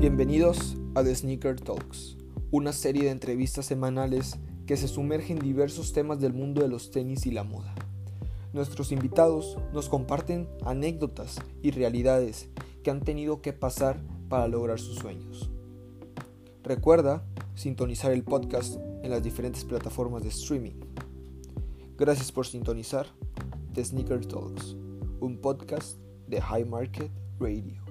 Bienvenidos a The Sneaker Talks, una serie de entrevistas semanales que se sumerge en diversos temas del mundo de los tenis y la moda. Nuestros invitados nos comparten anécdotas y realidades que han tenido que pasar para lograr sus sueños. Recuerda sintonizar el podcast en las diferentes plataformas de streaming. Gracias por sintonizar The Sneaker Talks, un podcast de High Market Radio.